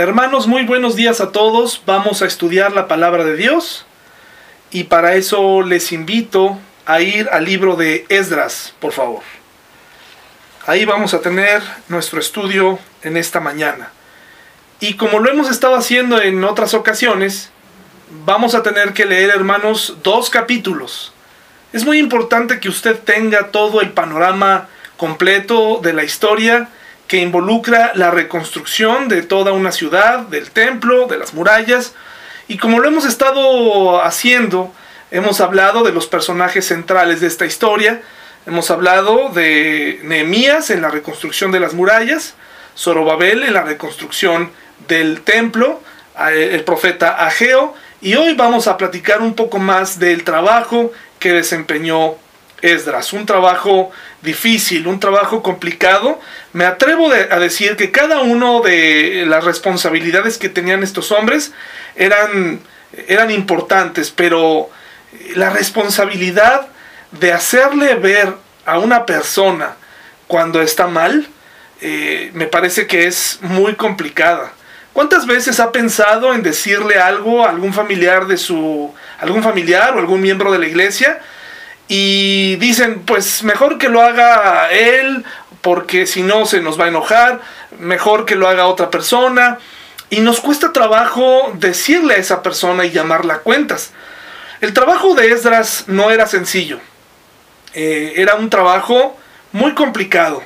Hermanos, muy buenos días a todos. Vamos a estudiar la palabra de Dios y para eso les invito a ir al libro de Esdras, por favor. Ahí vamos a tener nuestro estudio en esta mañana. Y como lo hemos estado haciendo en otras ocasiones, vamos a tener que leer, hermanos, dos capítulos. Es muy importante que usted tenga todo el panorama completo de la historia que involucra la reconstrucción de toda una ciudad, del templo, de las murallas. Y como lo hemos estado haciendo, hemos hablado de los personajes centrales de esta historia. Hemos hablado de Nehemías en la reconstrucción de las murallas, Zorobabel en la reconstrucción del templo, el profeta Ageo, y hoy vamos a platicar un poco más del trabajo que desempeñó Esdras, un trabajo difícil, un trabajo complicado. Me atrevo a decir que cada uno de las responsabilidades que tenían estos hombres eran, eran importantes, pero la responsabilidad de hacerle ver a una persona cuando está mal, eh, me parece que es muy complicada. ¿Cuántas veces ha pensado en decirle algo a algún familiar de su algún familiar o algún miembro de la iglesia y dicen, pues mejor que lo haga él, porque si no se nos va a enojar, mejor que lo haga otra persona. Y nos cuesta trabajo decirle a esa persona y llamarla a cuentas. El trabajo de Esdras no era sencillo. Eh, era un trabajo muy complicado.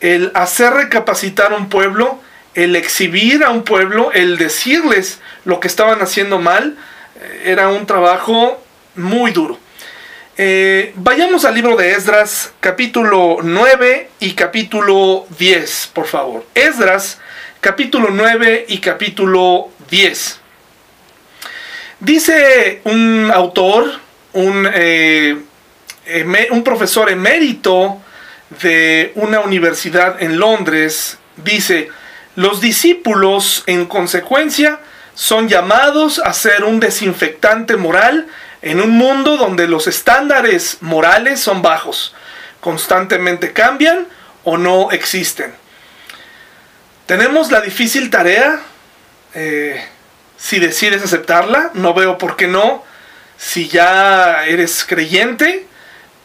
El hacer recapacitar a un pueblo, el exhibir a un pueblo, el decirles lo que estaban haciendo mal, eh, era un trabajo muy duro. Eh, vayamos al libro de Esdras, capítulo 9 y capítulo 10, por favor. Esdras, capítulo 9 y capítulo 10. Dice un autor, un, eh, un profesor emérito de una universidad en Londres, dice, los discípulos en consecuencia son llamados a ser un desinfectante moral en un mundo donde los estándares morales son bajos, constantemente cambian o no existen. Tenemos la difícil tarea, eh, si decides aceptarla, no veo por qué no. Si ya eres creyente,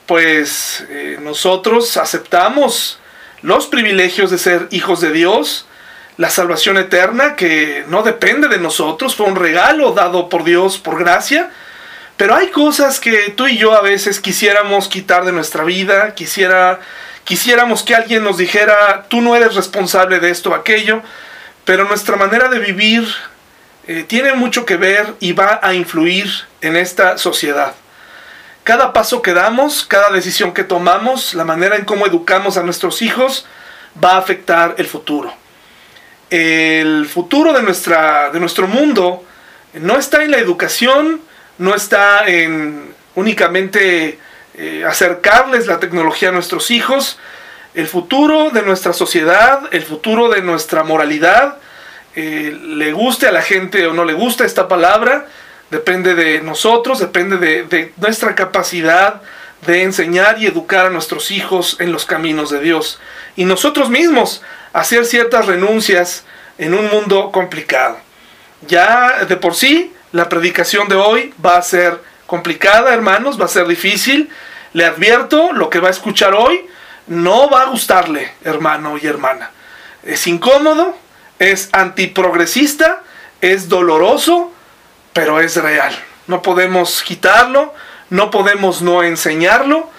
pues eh, nosotros aceptamos los privilegios de ser hijos de Dios, la salvación eterna que no depende de nosotros, fue un regalo dado por Dios por gracia, pero hay cosas que tú y yo a veces quisiéramos quitar de nuestra vida, quisiera, quisiéramos que alguien nos dijera, tú no eres responsable de esto o aquello, pero nuestra manera de vivir eh, tiene mucho que ver y va a influir en esta sociedad. Cada paso que damos, cada decisión que tomamos, la manera en cómo educamos a nuestros hijos, va a afectar el futuro. El futuro de, nuestra, de nuestro mundo no está en la educación, no está en únicamente eh, acercarles la tecnología a nuestros hijos, el futuro de nuestra sociedad, el futuro de nuestra moralidad, eh, le guste a la gente o no le gusta esta palabra, depende de nosotros, depende de, de nuestra capacidad de enseñar y educar a nuestros hijos en los caminos de Dios. Y nosotros mismos hacer ciertas renuncias en un mundo complicado. Ya de por sí la predicación de hoy va a ser complicada, hermanos, va a ser difícil. Le advierto, lo que va a escuchar hoy no va a gustarle, hermano y hermana. Es incómodo, es antiprogresista, es doloroso, pero es real. No podemos quitarlo, no podemos no enseñarlo.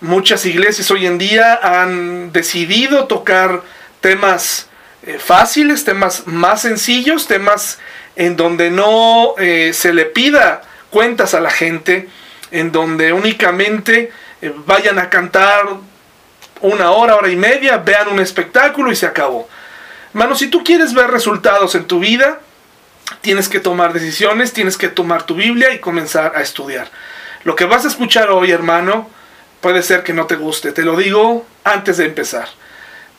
Muchas iglesias hoy en día han decidido tocar temas eh, fáciles, temas más sencillos, temas en donde no eh, se le pida cuentas a la gente, en donde únicamente eh, vayan a cantar una hora, hora y media, vean un espectáculo y se acabó. Hermano, si tú quieres ver resultados en tu vida, tienes que tomar decisiones, tienes que tomar tu Biblia y comenzar a estudiar. Lo que vas a escuchar hoy, hermano, puede ser que no te guste, te lo digo antes de empezar.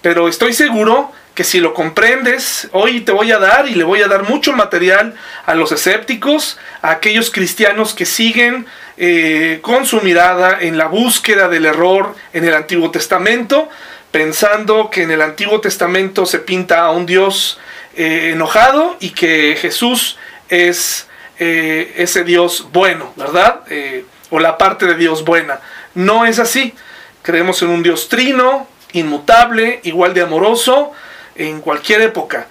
Pero estoy seguro que si lo comprendes, hoy te voy a dar y le voy a dar mucho material a los escépticos, a aquellos cristianos que siguen eh, con su mirada en la búsqueda del error en el Antiguo Testamento, pensando que en el Antiguo Testamento se pinta a un Dios eh, enojado y que Jesús es eh, ese Dios bueno, ¿verdad? O la parte de Dios buena. No es así. Creemos en un Dios trino, inmutable, igual de amoroso, en cualquier época.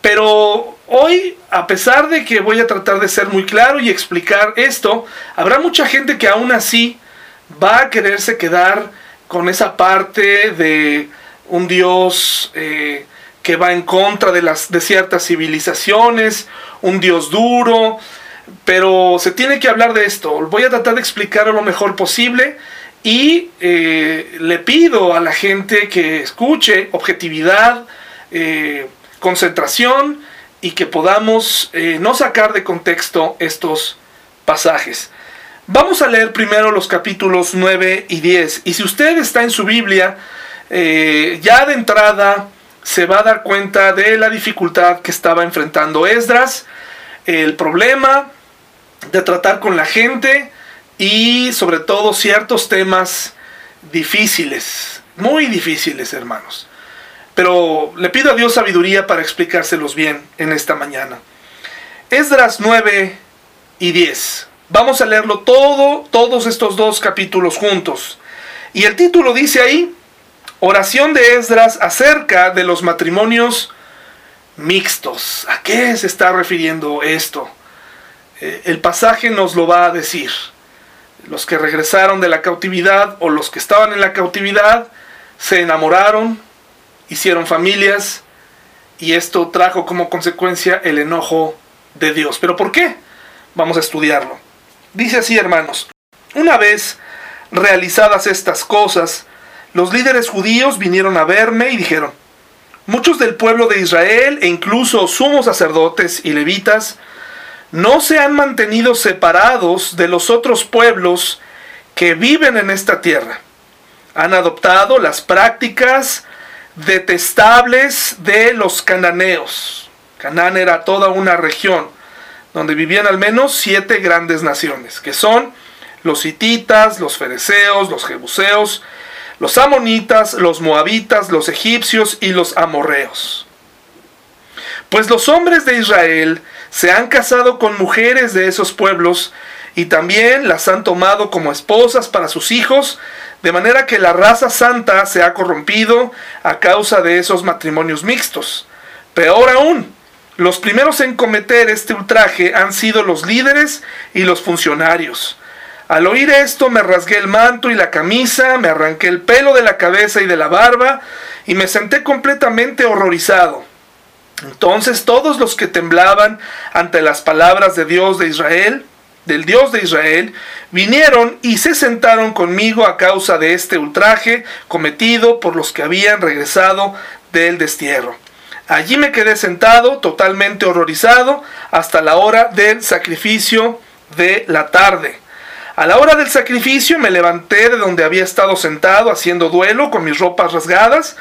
Pero hoy, a pesar de que voy a tratar de ser muy claro y explicar esto, habrá mucha gente que aún así va a quererse quedar con esa parte de un Dios eh, que va en contra de, las, de ciertas civilizaciones, un Dios duro, pero se tiene que hablar de esto. Voy a tratar de explicarlo lo mejor posible y eh, le pido a la gente que escuche objetividad, eh, concentración y que podamos eh, no sacar de contexto estos pasajes. Vamos a leer primero los capítulos 9 y 10. Y si usted está en su Biblia, ya de entrada se va a dar cuenta de la dificultad que estaba enfrentando Esdras, el problema de tratar con la gente y sobre todo ciertos temas difíciles, muy difíciles hermanos. Pero le pido a Dios sabiduría para explicárselos bien en esta mañana. Esdras 9 y 10. Vamos a leerlo todo, todos estos dos capítulos juntos. Y el título dice ahí, Oración de Esdras acerca de los matrimonios mixtos. ¿A qué se está refiriendo esto? Eh, el pasaje nos lo va a decir. Los que regresaron de la cautividad o los que estaban en la cautividad se enamoraron, hicieron familias y esto trajo como consecuencia el enojo de Dios. ¿Pero por qué? Vamos a estudiarlo. Dice así, hermanos, una vez realizadas estas cosas, los líderes judíos vinieron a verme y dijeron, muchos del pueblo de Israel e incluso sumos sacerdotes y levitas no se han mantenido separados de los otros pueblos que viven en esta tierra. Han adoptado las prácticas detestables de los cananeos. Canaán era toda una región donde vivían al menos siete grandes naciones, que son los hititas, los fereceos, los jebuseos, los amonitas, los moabitas, los egipcios y los amorreos. Pues los hombres de Israel se han casado con mujeres de esos pueblos y también las han tomado como esposas para sus hijos, de manera que la raza santa se ha corrompido a causa de esos matrimonios mixtos. Peor aún, los primeros en cometer este ultraje han sido los líderes y los funcionarios. Al oír esto me rasgué el manto y la camisa, me arranqué el pelo de la cabeza y de la barba y me senté completamente horrorizado. Entonces todos los que temblaban ante las palabras de Dios de Israel, del Dios de Israel, vinieron y se sentaron conmigo a causa de este ultraje cometido por los que habían regresado del destierro. Allí me quedé sentado, totalmente horrorizado, hasta la hora del sacrificio de la tarde. A la hora del sacrificio me levanté de donde había estado sentado haciendo duelo con mis ropas rasgadas,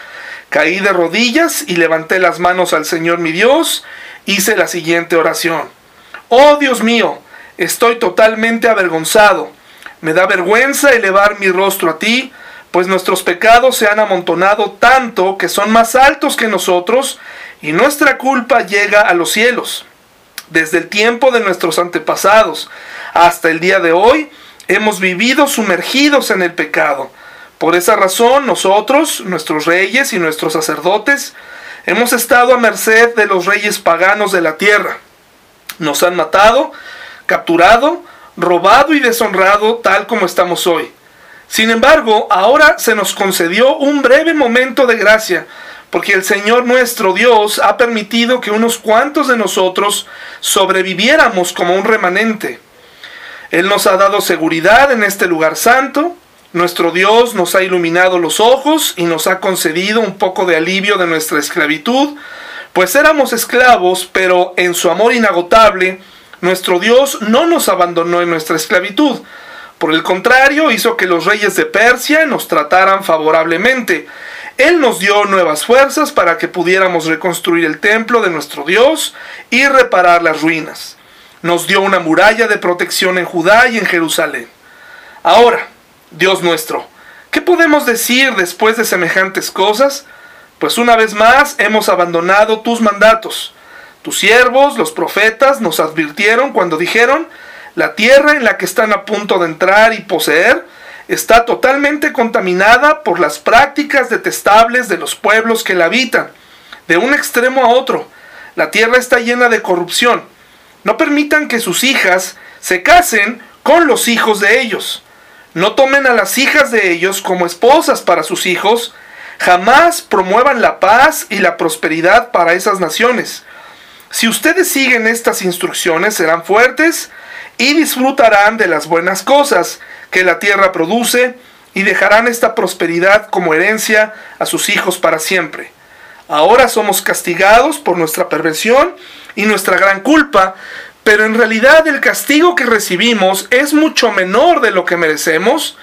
caí de rodillas y levanté las manos al Señor mi Dios, hice la siguiente oración. Oh Dios mío, estoy totalmente avergonzado, me da vergüenza elevar mi rostro a ti, pues nuestros pecados se han amontonado tanto que son más altos que nosotros, y nuestra culpa llega a los cielos. Desde el tiempo de nuestros antepasados hasta el día de hoy, hemos vivido sumergidos en el pecado. Por esa razón nosotros, nuestros reyes y nuestros sacerdotes, hemos estado a merced de los reyes paganos de la tierra. Nos han matado, capturado, robado y deshonrado tal como estamos hoy. Sin embargo, ahora se nos concedió un breve momento de gracia, porque el Señor nuestro Dios ha permitido que unos cuantos de nosotros sobreviviéramos como un remanente. Él nos ha dado seguridad en este lugar santo. Nuestro Dios nos ha iluminado los ojos y nos ha concedido un poco de alivio de nuestra esclavitud, pues éramos esclavos, pero en su amor inagotable, nuestro Dios no nos abandonó en nuestra esclavitud. Por el contrario, hizo que los reyes de Persia nos trataran favorablemente. Él nos dio nuevas fuerzas para que pudiéramos reconstruir el templo de nuestro Dios y reparar las ruinas nos dio una muralla de protección en Judá y en Jerusalén. Ahora, Dios nuestro, ¿qué podemos decir después de semejantes cosas? pues una vez más hemos abandonado tus mandatos. Tus siervos, los profetas, nos advirtieron cuando dijeron, la tierra en la que están a punto de entrar y poseer está totalmente contaminada por las prácticas detestables de los pueblos que la habitan, de un extremo a otro. La tierra está llena de corrupción. No permitan que sus hijas se casen con los hijos de ellos. No tomen a las hijas de ellos como esposas para sus hijos. Jamás promuevan la paz y la prosperidad para esas naciones. Si ustedes siguen estas instrucciones serán fuertes y disfrutarán de las buenas cosas que la tierra produce y dejarán esta prosperidad como herencia a sus hijos para siempre. Ahora somos castigados por nuestra perversión y nuestra gran culpa, pero en realidad el castigo que recibimos es mucho menor de lo que merecemos,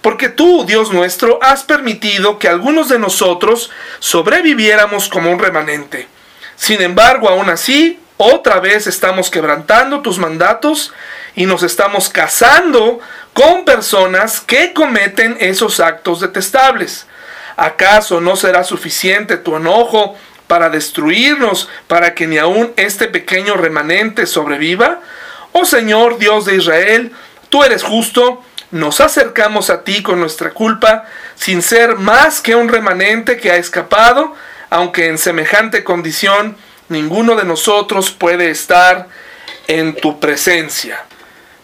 porque tú, Dios nuestro, has permitido que algunos de nosotros sobreviviéramos como un remanente. Sin embargo, aún así, otra vez estamos quebrantando tus mandatos y nos estamos casando con personas que cometen esos actos detestables. ¿Acaso no será suficiente tu enojo para destruirnos, para que ni aun este pequeño remanente sobreviva? Oh Señor Dios de Israel, tú eres justo, nos acercamos a ti con nuestra culpa, sin ser más que un remanente que ha escapado, aunque en semejante condición ninguno de nosotros puede estar en tu presencia.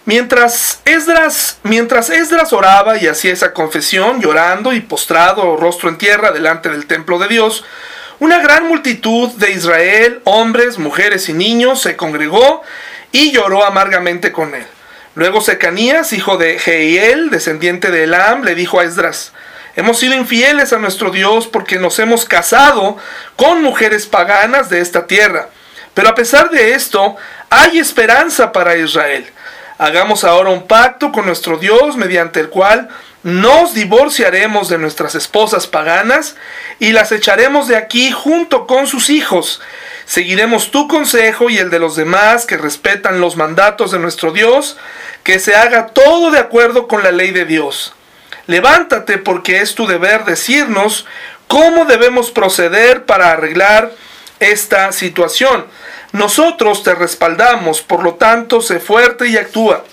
Mientras Esdras, mientras Esdras oraba y hacía esa confesión, llorando y postrado, rostro en tierra, delante del templo de Dios, una gran multitud de Israel, hombres, mujeres y niños, se congregó y lloró amargamente con él. Luego Secanías, hijo de Jeiel, descendiente de Elam, le dijo a Esdras, Hemos sido infieles a nuestro Dios porque nos hemos casado con mujeres paganas de esta tierra. Pero a pesar de esto, hay esperanza para Israel. Hagamos ahora un pacto con nuestro Dios mediante el cual nos divorciaremos de nuestras esposas paganas y las echaremos de aquí junto con sus hijos. Seguiremos tu consejo y el de los demás que respetan los mandatos de nuestro Dios, que se haga todo de acuerdo con la ley de Dios. Levántate porque es tu deber decirnos cómo debemos proceder para arreglar esta situación. Nosotros te respaldamos, por lo tanto, sé fuerte y actúa.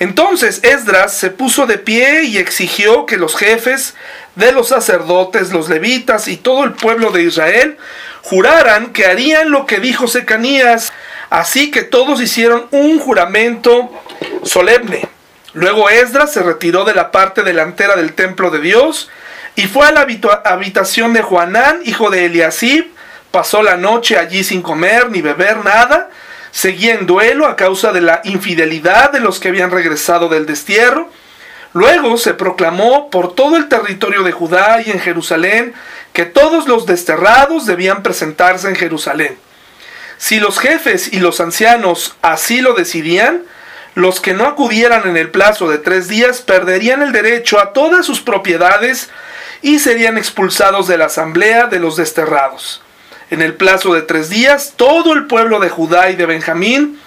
Entonces Esdras se puso de pie y exigió que los jefes de los sacerdotes, los levitas y todo el pueblo de Israel juraran que harían lo que dijo Secanías. Así que todos hicieron un juramento solemne. Luego Esdras se retiró de la parte delantera del templo de Dios y fue a la habitación de Juanán, hijo de Eliasib. Pasó la noche allí sin comer ni beber nada. Seguía en duelo a causa de la infidelidad de los que habían regresado del destierro. Luego se proclamó por todo el territorio de Judá y en Jerusalén que todos los desterrados debían presentarse en Jerusalén. Si los jefes y los ancianos así lo decidían, los que no acudieran en el plazo de tres días perderían el derecho a todas sus propiedades y serían expulsados de la asamblea de los desterrados. En el plazo de tres días, todo el pueblo de Judá y de Benjamín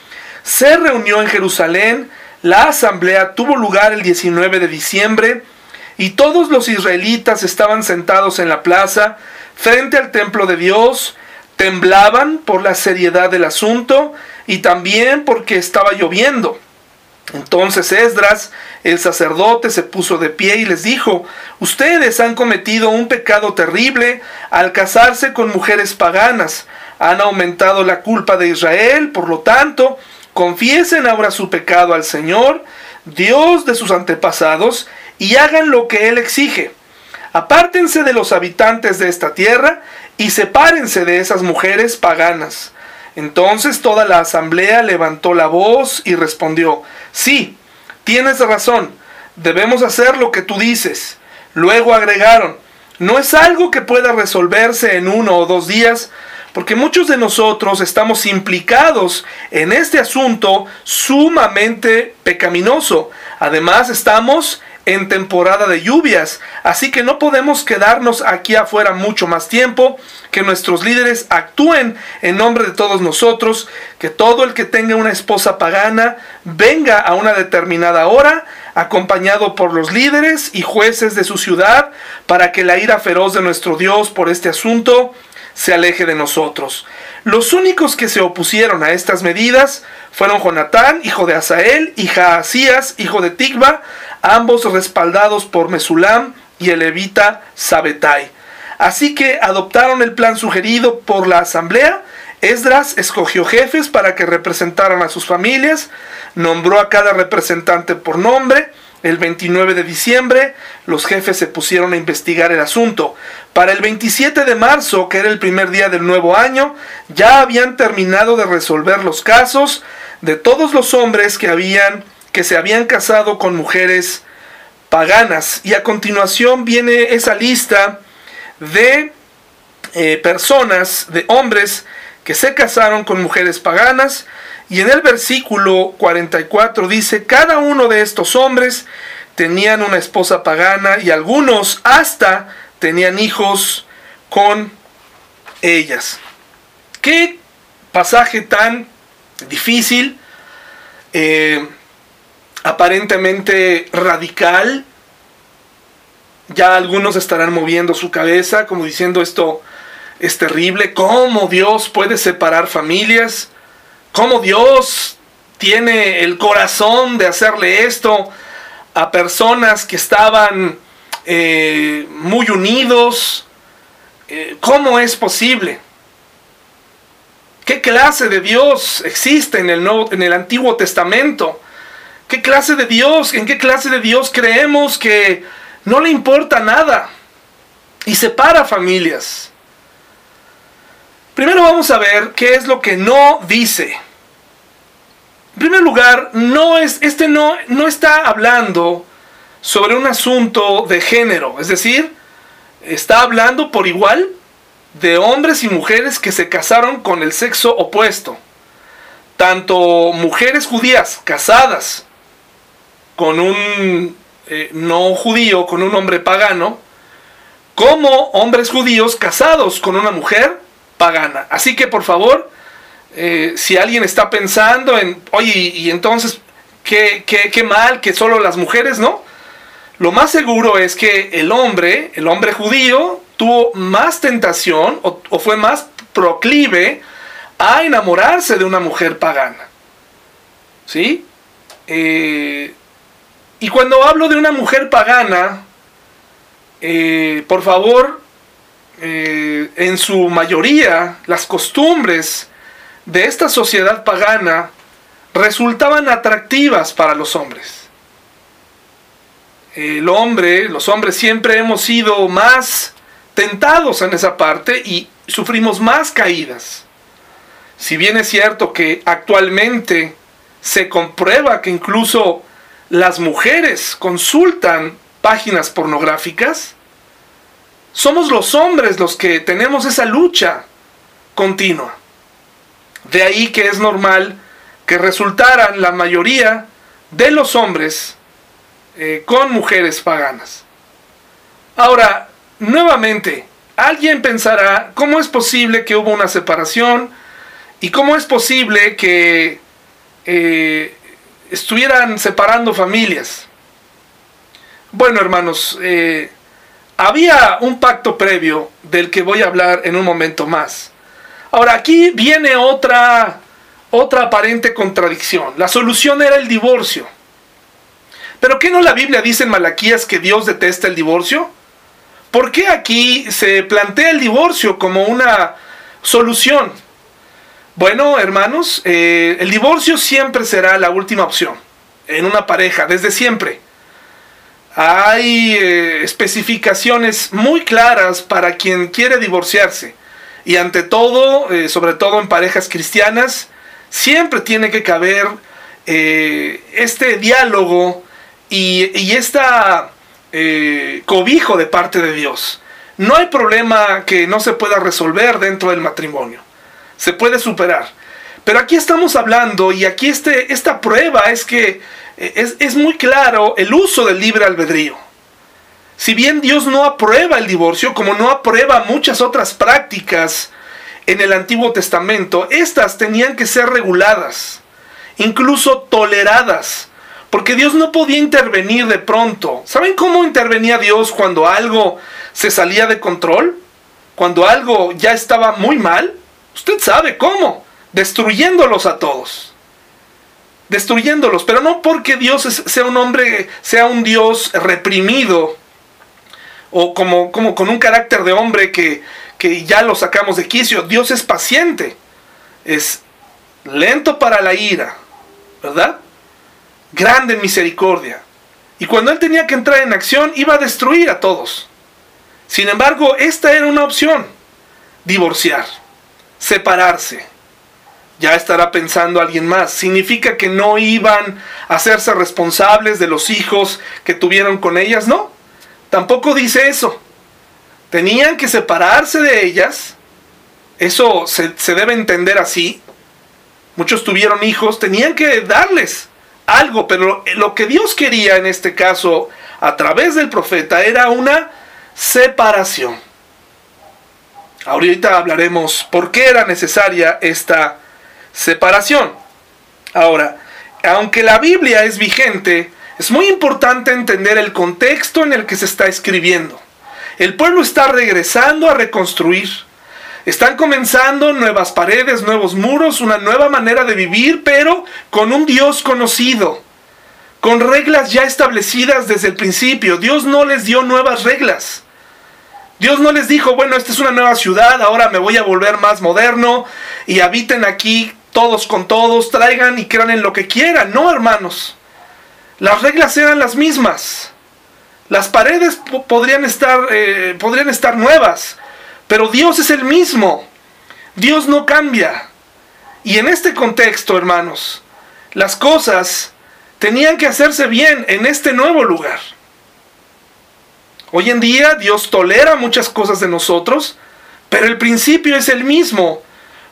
se reunió en Jerusalén. La asamblea tuvo lugar el 19 de diciembre y todos los israelitas estaban sentados en la plaza frente al templo de Dios, temblaban por la seriedad del asunto y también porque estaba lloviendo. Entonces Esdras, el sacerdote, se puso de pie y les dijo, ustedes han cometido un pecado terrible al casarse con mujeres paganas, han aumentado la culpa de Israel, por lo tanto, confiesen ahora su pecado al Señor, Dios de sus antepasados, y hagan lo que Él exige. Apártense de los habitantes de esta tierra y sepárense de esas mujeres paganas. Entonces toda la asamblea levantó la voz y respondió, sí, tienes razón, debemos hacer lo que tú dices. Luego agregaron, no es algo que pueda resolverse en uno o dos días, porque muchos de nosotros estamos implicados en este asunto sumamente pecaminoso. Además estamos en temporada de lluvias, así que no podemos quedarnos aquí afuera mucho más tiempo, que nuestros líderes actúen en nombre de todos nosotros, que todo el que tenga una esposa pagana venga a una determinada hora acompañado por los líderes y jueces de su ciudad, para que la ira feroz de nuestro Dios por este asunto se aleje de nosotros. Los únicos que se opusieron a estas medidas fueron Jonatán, hijo de Asael, y Jaasías, hijo de Tigba, ambos respaldados por Mesulam y el levita Sabetai. Así que adoptaron el plan sugerido por la asamblea. Esdras escogió jefes para que representaran a sus familias, nombró a cada representante por nombre, el 29 de diciembre, los jefes se pusieron a investigar el asunto. Para el 27 de marzo, que era el primer día del nuevo año, ya habían terminado de resolver los casos de todos los hombres que habían que se habían casado con mujeres paganas. Y a continuación viene esa lista de eh, personas, de hombres que se casaron con mujeres paganas y en el versículo 44 dice, cada uno de estos hombres tenían una esposa pagana y algunos hasta tenían hijos con ellas. Qué pasaje tan difícil, eh, aparentemente radical. Ya algunos estarán moviendo su cabeza como diciendo esto es terrible. ¿Cómo Dios puede separar familias? cómo Dios tiene el corazón de hacerle esto a personas que estaban eh, muy unidos. Eh, ¿Cómo es posible? ¿Qué clase de Dios existe en el, Nuevo, en el Antiguo Testamento? ¿Qué clase de Dios? ¿En qué clase de Dios creemos que no le importa nada y separa familias? Primero vamos a ver qué es lo que no dice. En primer lugar, no es, este no, no está hablando sobre un asunto de género, es decir, está hablando por igual de hombres y mujeres que se casaron con el sexo opuesto. Tanto mujeres judías casadas con un eh, no judío, con un hombre pagano, como hombres judíos casados con una mujer pagana. Así que por favor, eh, si alguien está pensando en, oye, y entonces, ¿qué, qué, mal que solo las mujeres, ¿no? Lo más seguro es que el hombre, el hombre judío, tuvo más tentación o, fue más proclive a enamorarse de una mujer pagana. ¿Sí? Eh, y cuando hablo de una mujer pagana, eh, por favor, eh, en su mayoría las costumbres de esta sociedad pagana resultaban atractivas para los hombres. El hombre, los hombres siempre hemos sido más tentados en esa parte y sufrimos más caídas. Si bien es cierto que actualmente se comprueba que incluso las mujeres consultan páginas pornográficas, somos los hombres los que tenemos esa lucha continua. De ahí que es normal que resultaran la mayoría de los hombres eh, con mujeres paganas. Ahora, nuevamente, alguien pensará, ¿cómo es posible que hubo una separación? ¿Y cómo es posible que eh, estuvieran separando familias? Bueno, hermanos, eh, había un pacto previo del que voy a hablar en un momento más. Ahora, aquí viene otra, otra aparente contradicción. La solución era el divorcio. ¿Pero qué no la Biblia dice en Malaquías que Dios detesta el divorcio? ¿Por qué aquí se plantea el divorcio como una solución? Bueno, hermanos, eh, el divorcio siempre será la última opción en una pareja, desde siempre hay eh, especificaciones muy claras para quien quiere divorciarse. Y ante todo, eh, sobre todo en parejas cristianas, siempre tiene que caber este diálogo y, y esta cobijo de parte de Dios. No hay problema que no se pueda resolver dentro del matrimonio. Se puede superar. Pero aquí estamos hablando y aquí este, esta prueba es que es, muy claro el uso del libre albedrío. Si bien Dios no aprueba el divorcio, como no aprueba muchas otras prácticas en el Antiguo Testamento, estas tenían que ser reguladas, incluso toleradas, Porque Dios no podía intervenir de pronto. ¿Saben cómo intervenía Dios cuando algo se salía de control? Cuando algo ya estaba muy mal. Usted sabe cómo. Destruyéndolos a todos. Destruyéndolos. Pero no porque Dios sea un hombre, sea un Dios reprimido. O como, como con un carácter de hombre que, que ya lo sacamos de quicio. Dios es paciente. Es lento para la ira. ¿Verdad? grande en misericordia. Y cuando él tenía que entrar en acción, iba a destruir a todos. Sin embargo, esta era una opción. Divorciar, separarse. Ya estará pensando alguien más. ¿Significa que no iban a hacerse responsables de los hijos que tuvieron con ellas? No. Tampoco dice eso. Tenían que separarse de ellas. Eso se, debe entender así. Muchos tuvieron hijos, tenían que darles algo, pero lo que Dios quería en este caso a través del profeta era una separación. Ahorita hablaremos por qué era necesaria esta separación. Ahora, aunque la Biblia es vigente, es muy importante entender el contexto en el que se está escribiendo. El pueblo está regresando a reconstruir están comenzando nuevas paredes, nuevos muros, una nueva manera de vivir, pero con un Dios conocido, con reglas ya establecidas desde el principio. Dios no les dio nuevas reglas. Dios no les dijo, bueno, esta es una nueva ciudad, ahora me voy a volver más moderno y habiten aquí todos con todos, traigan y crean en lo que quieran. No, hermanos. Las reglas eran las mismas. Las paredes podrían estar, eh, podrían estar nuevas, pero Dios es el mismo. Dios no cambia. Y en este contexto, hermanos, las cosas tenían que hacerse bien en este nuevo lugar. Hoy en día Dios tolera muchas cosas de nosotros, pero el principio es el mismo.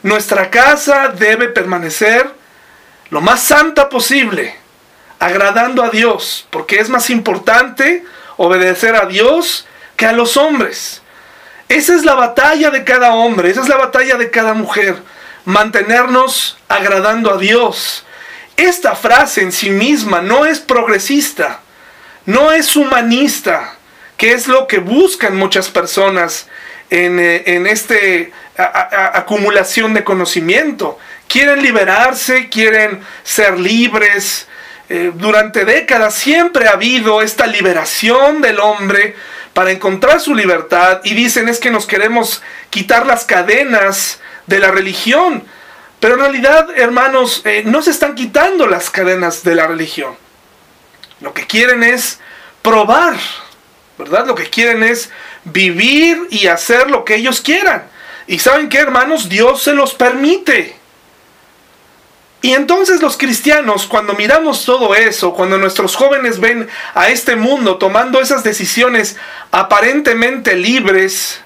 Nuestra casa debe permanecer lo más santa posible, agradando a Dios, porque es más importante obedecer a Dios que a los hombres. Esa es la batalla de cada hombre, esa es la batalla de cada mujer. Mantenernos agradando a Dios. Esta frase en sí misma no es progresista, no es humanista, que es lo que buscan muchas personas en, eh, en esta acumulación de conocimiento. Quieren liberarse, quieren ser libres. Eh, durante décadas siempre ha habido esta liberación del hombre para encontrar su libertad y dicen es que nos queremos quitar las cadenas de la religión. Pero en realidad, hermanos, eh, no se están quitando las cadenas de la religión. Lo que quieren es probar, ¿verdad? Lo que quieren es vivir y hacer lo que ellos quieran. Y saben qué, hermanos, Dios se los permite. Y entonces los cristianos, cuando miramos todo eso, cuando nuestros jóvenes ven a este mundo tomando esas decisiones aparentemente libres,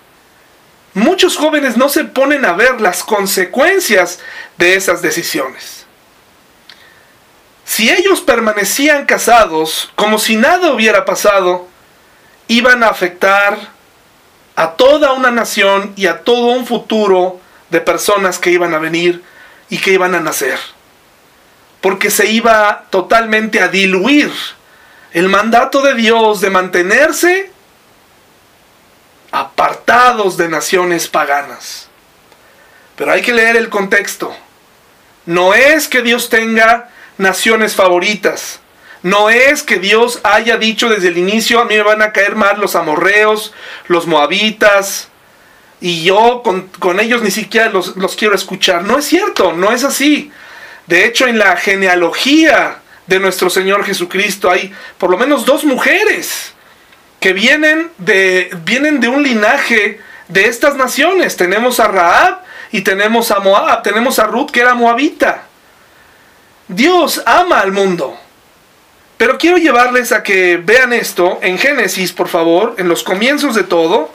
muchos jóvenes no se ponen a ver las consecuencias de esas decisiones. Si ellos permanecían casados como si nada hubiera pasado, iban a afectar a toda una nación y a todo un futuro de personas que iban a venir y que iban a nacer porque se iba totalmente a diluir el mandato de Dios de mantenerse apartados de naciones paganas. Pero hay que leer el contexto. No es que Dios tenga naciones favoritas. No es que Dios haya dicho desde el inicio, a mí me van a caer mal los amorreos, los moabitas, y yo con, ellos ni siquiera los, los quiero escuchar. No es cierto, no es así. De hecho, en la genealogía de nuestro Señor Jesucristo hay por lo menos dos mujeres que vienen de, vienen de un linaje de estas naciones. Tenemos a Raab y tenemos a Moab, tenemos a Ruth que era moabita. Dios ama al mundo. Pero quiero llevarles a que vean esto en Génesis, por favor, en los comienzos de todo.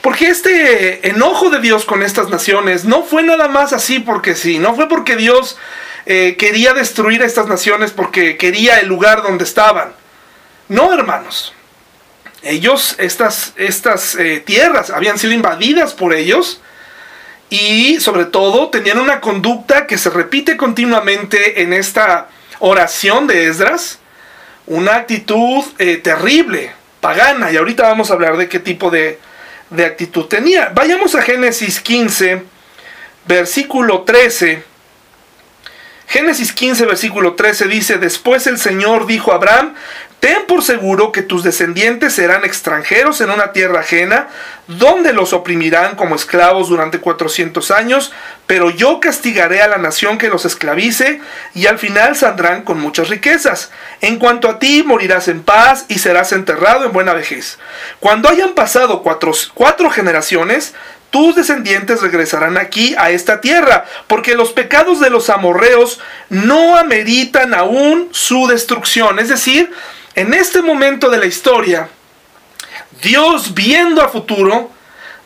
Porque este enojo de Dios con estas naciones no fue nada más así porque sí, no fue porque Dios eh, quería destruir a estas naciones porque quería el lugar donde estaban. No, hermanos. Ellos, estas, estas eh, tierras habían sido invadidas por ellos y sobre todo tenían una conducta que se repite continuamente en esta oración de Esdras, una actitud eh, terrible, pagana, y ahorita vamos a hablar de qué tipo de, de actitud tenía. Vayamos a Génesis 15, versículo 13. Génesis 15, versículo 13 dice, después el Señor dijo a Abraham, ten por seguro que tus descendientes serán extranjeros en una tierra ajena, donde los oprimirán como esclavos durante 400 años, pero yo castigaré a la nación que los esclavice, y al final saldrán con muchas riquezas. En cuanto a ti, morirás en paz y serás enterrado en buena vejez. Cuando hayan pasado cuatro, generaciones, tus descendientes regresarán aquí a esta tierra, porque los pecados de los amorreos no ameritan aún su destrucción. Es decir, en este momento de la historia, Dios viendo a futuro,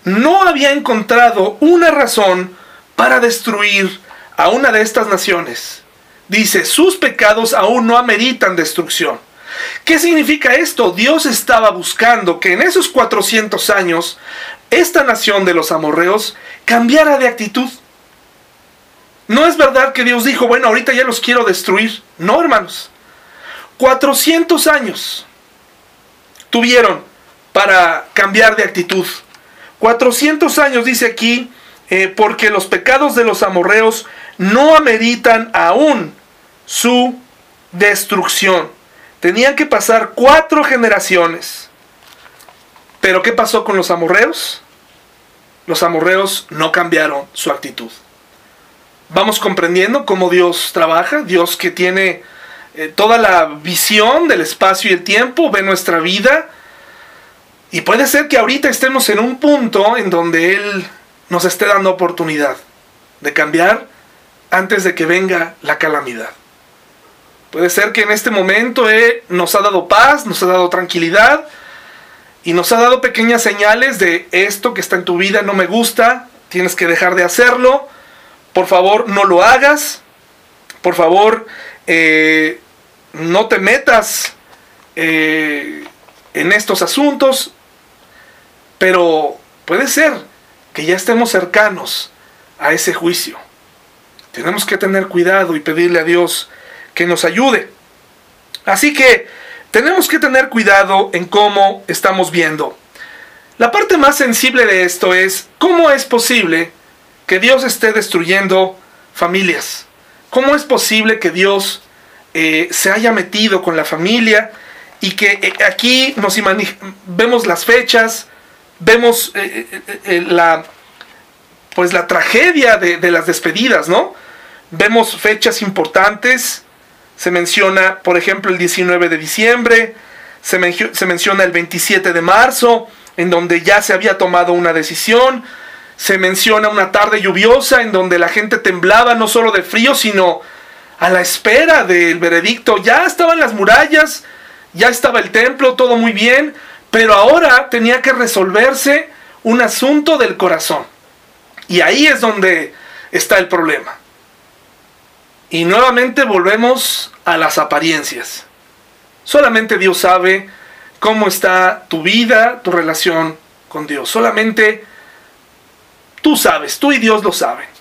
no había encontrado una razón para destruir a una de estas naciones. Dice, sus pecados aún no ameritan destrucción. ¿Qué significa esto? Dios estaba buscando que en esos 400 años esta nación de los amorreos cambiara de actitud. No es verdad que Dios dijo, bueno, ahorita ya los quiero destruir. No, hermanos. 400 años tuvieron para cambiar de actitud. 400 años dice aquí, eh, porque los pecados de los amorreos no ameritan aún su destrucción. Tenían que pasar cuatro generaciones pero ¿qué pasó con los amorreos? Los amorreos no cambiaron su actitud. Vamos comprendiendo cómo Dios trabaja, Dios que tiene eh, toda la visión del espacio y el tiempo, ve nuestra vida. Y puede ser que ahorita estemos en un punto en donde Él nos esté dando oportunidad de cambiar antes de que venga la calamidad. Puede ser que en este momento Él nos ha dado paz, nos ha dado tranquilidad, y nos ha dado pequeñas señales de esto que está en tu vida no me gusta, tienes que dejar de hacerlo, por favor no lo hagas, por favor eh, no te metas eh, en estos asuntos, pero puede ser que ya estemos cercanos a ese juicio. Tenemos que tener cuidado y pedirle a Dios que nos ayude. Así que tenemos que tener cuidado en cómo estamos viendo. La parte más sensible de esto es cómo es posible que Dios esté destruyendo familias. ¿Cómo es posible que Dios eh, se haya metido con la familia y que eh, aquí nos vemos las fechas, vemos eh, la, pues la tragedia de, las despedidas, ¿no? Vemos fechas importantes se menciona, por ejemplo, el 19 de diciembre, se, menciona el 27 de marzo, en donde ya se había tomado una decisión, se menciona una tarde lluviosa en donde la gente temblaba no solo de frío, sino a la espera del veredicto. Ya estaban las murallas, ya estaba el templo, todo muy bien, pero ahora tenía que resolverse un asunto del corazón. Y ahí es donde está el problema. Y nuevamente volvemos a las apariencias. Solamente Dios sabe cómo está tu vida, tu relación con Dios. Solamente tú sabes, tú y Dios lo saben.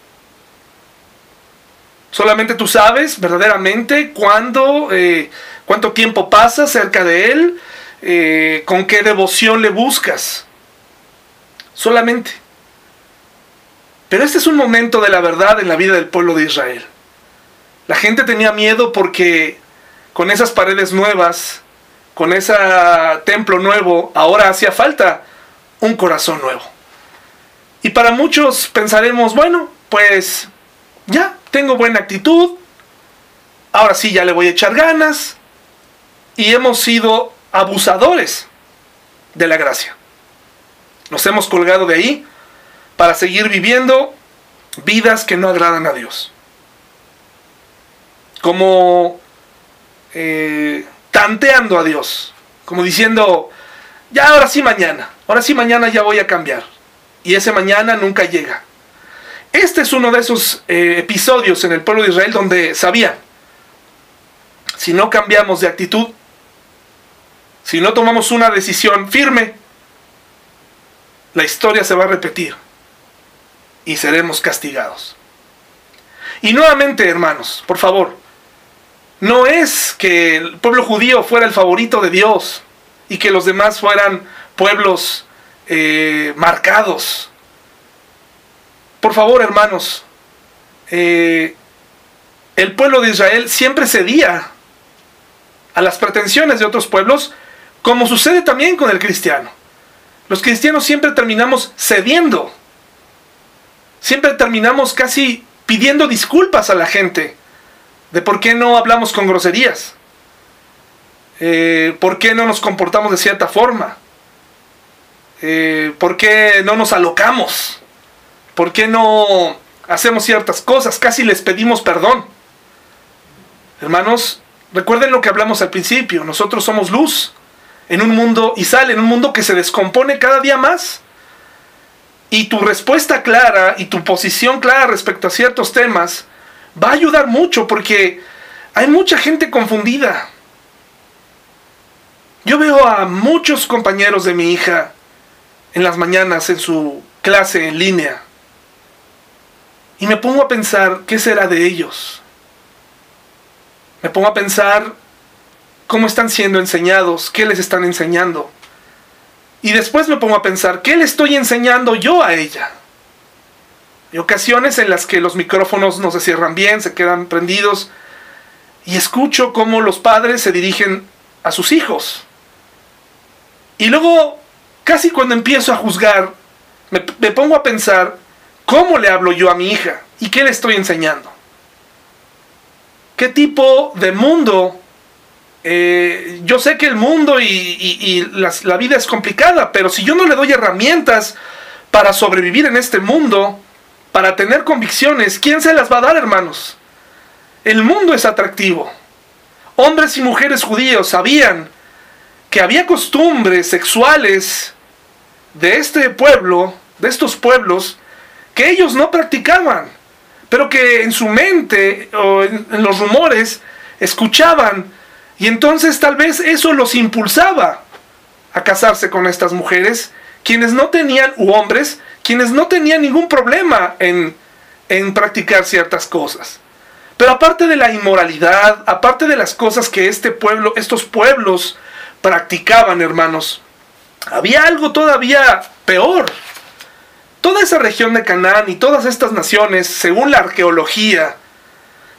Solamente tú sabes verdaderamente cuándo, eh, cuánto tiempo pasas cerca de Él, eh, con qué devoción le buscas. Solamente. Pero este es un momento de la verdad en la vida del pueblo de Israel. La gente tenía miedo porque con esas paredes nuevas, con ese templo nuevo, ahora hacía falta un corazón nuevo. Y para muchos pensaremos, bueno, pues ya, tengo buena actitud, ahora sí ya le voy a echar ganas, y hemos sido abusadores de la gracia. Nos hemos colgado de ahí para seguir viviendo vidas que no agradan a Dios como eh, tanteando a Dios, como diciendo, ya ahora sí mañana, ahora sí mañana ya voy a cambiar. Y ese mañana nunca llega. Este es uno de esos eh, episodios en el pueblo de Israel donde sabía, si no cambiamos de actitud, si no tomamos una decisión firme, la historia se va a repetir y seremos castigados. Y nuevamente, hermanos, por favor, no es que el pueblo judío fuera el favorito de Dios y que los demás fueran pueblos eh, marcados. Por favor, hermanos, eh, el pueblo de Israel siempre cedía a las pretensiones de otros pueblos, como sucede también con el cristiano. Los cristianos siempre terminamos cediendo, siempre terminamos casi pidiendo disculpas a la gente de por qué no hablamos con groserías, eh, por qué no nos comportamos de cierta forma, eh, por qué no nos alocamos, por qué no hacemos ciertas cosas, casi les pedimos perdón. Hermanos, recuerden lo que hablamos al principio, nosotros somos luz en un mundo y sale en un mundo que se descompone cada día más. Y tu respuesta clara y tu posición clara respecto a ciertos temas va a ayudar mucho porque hay mucha gente confundida. Yo veo a muchos compañeros de mi hija en las mañanas en su clase en línea y me pongo a pensar qué será de ellos. Me pongo a pensar cómo están siendo enseñados, qué les están enseñando. Y después me pongo a pensar, ¿qué le estoy enseñando yo a ella? Hay ocasiones en las que los micrófonos no se cierran bien, se quedan prendidos, y escucho cómo los padres se dirigen a sus hijos. Y luego, casi cuando empiezo a juzgar, me, me pongo a pensar, ¿cómo le hablo yo a mi hija? ¿Y qué le estoy enseñando? ¿Qué tipo de mundo eh, yo sé que el mundo y, la vida es complicada, pero si yo no le doy herramientas para sobrevivir en este mundo, para tener convicciones, ¿quién se las va a dar, hermanos? El mundo es atractivo. Hombres y mujeres judíos sabían que había costumbres sexuales de este pueblo, de estos pueblos, que ellos no practicaban, pero que en su mente o en los rumores escuchaban y entonces tal vez eso los impulsaba a casarse con estas mujeres, quienes no tenían, u hombres, quienes no tenían ningún problema en, en practicar ciertas cosas. Pero aparte de la inmoralidad, aparte de las cosas que este pueblo, estos pueblos practicaban, hermanos, había algo todavía peor. Toda esa región de Canaán y todas estas naciones, según la arqueología,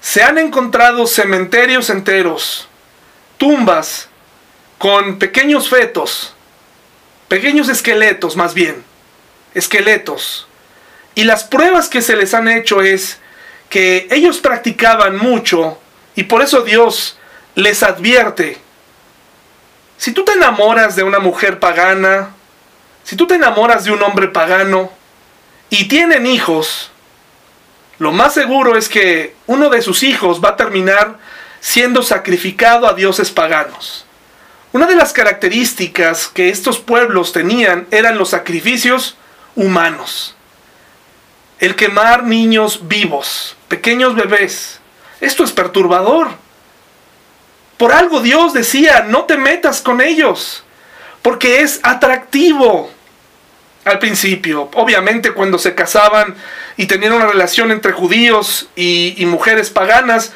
se han encontrado cementerios enteros tumbas con pequeños fetos, pequeños esqueletos más bien, esqueletos. Y las pruebas que se les han hecho es que ellos practicaban mucho y por eso Dios les advierte. Si tú te enamoras de una mujer pagana, si tú te enamoras de un hombre pagano y tienen hijos, lo más seguro es que uno de sus hijos va a terminar siendo sacrificado a dioses paganos. Una de las características que estos pueblos tenían eran los sacrificios humanos. El quemar niños vivos, pequeños bebés. Esto es perturbador. Por algo Dios decía, no te metas con ellos, porque es atractivo al principio. Obviamente cuando se casaban y tenían una relación entre judíos y, mujeres paganas,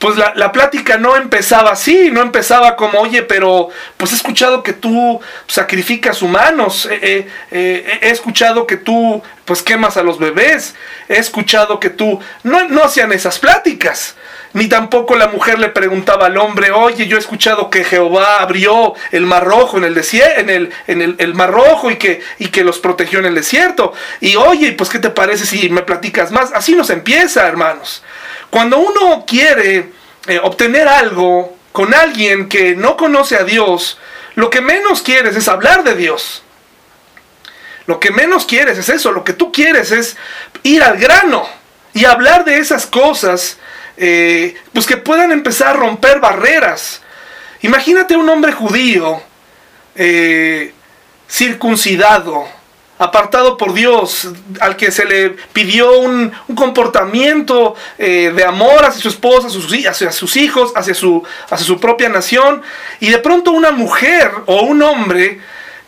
pues la, plática no empezaba así, no empezaba como, oye, pero pues he escuchado que tú sacrificas humanos, eh, eh, eh, he escuchado que tú pues quemas a los bebés, he escuchado que tú, no, no hacían esas pláticas, ni tampoco la mujer le preguntaba al hombre, oye, yo he escuchado que Jehová abrió el mar rojo en el desierto, en el, en el, mar rojo y que, y que los protegió en el desierto, y oye, pues qué te parece si me platicas más, así nos empieza, hermanos. Cuando uno quiere eh, obtener algo con alguien que no conoce a Dios, lo que menos quieres es hablar de Dios. Lo que menos quieres es eso, lo que tú quieres es ir al grano y hablar de esas cosas, eh, pues que puedan empezar a romper barreras. Imagínate un hombre judío, eh, circuncidado, apartado por Dios, al que se le pidió un, comportamiento eh, de amor hacia su esposa, hacia sus, hijos, hacia su, hacia su propia nación, y de pronto una mujer o un hombre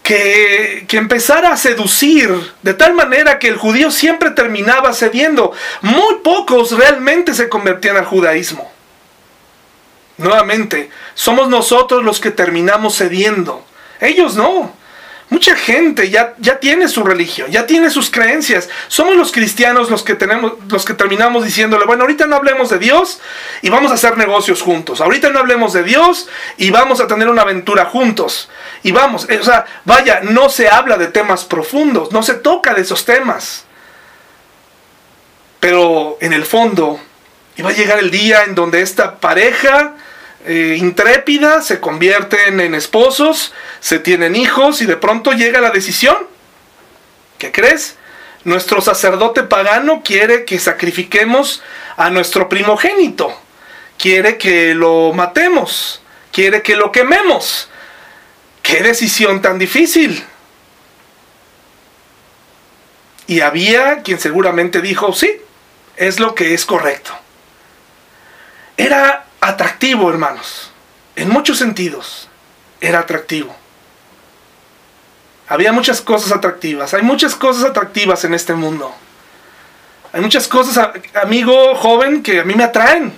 que, que, empezara a seducir de tal manera que el judío siempre terminaba cediendo. Muy pocos realmente se convertían al judaísmo. Nuevamente, somos nosotros los que terminamos cediendo. Ellos no. Mucha gente ya, ya tiene su religión, ya tiene sus creencias. Somos los cristianos los que tenemos, los que terminamos diciéndole, bueno, ahorita no hablemos de Dios y vamos a hacer negocios juntos. Ahorita no hablemos de Dios y vamos a tener una aventura juntos. Y vamos, eh, o sea, vaya, no se habla de temas profundos, no se toca de esos temas. Pero en el fondo, iba a llegar el día en donde esta pareja eh, intrépida, se convierten en esposos, se tienen hijos y de pronto llega la decisión. ¿Qué crees? Nuestro sacerdote pagano quiere que sacrifiquemos a nuestro primogénito, quiere que lo matemos, quiere que lo quememos. ¿Qué decisión tan difícil? Y había quien seguramente dijo, sí, es lo que es correcto. Era atractivo, hermanos. En muchos sentidos era atractivo. Había muchas cosas atractivas. Hay muchas cosas atractivas en este mundo. Hay muchas cosas, amigo joven, que a mí me atraen.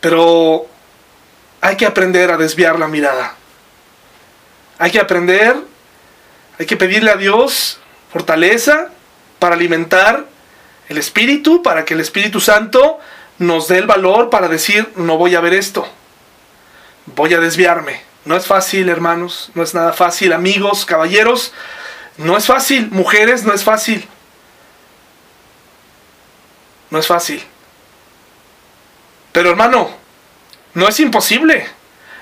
Pero hay que aprender a desviar la mirada. Hay que aprender, hay que pedirle a Dios fortaleza para alimentar el Espíritu, para que el Espíritu Santo nos dé el valor para decir, no voy a ver esto, voy a desviarme. No es fácil, hermanos, no es nada fácil, amigos, caballeros, no es fácil, mujeres, no es fácil. No es fácil. Pero hermano, no es imposible.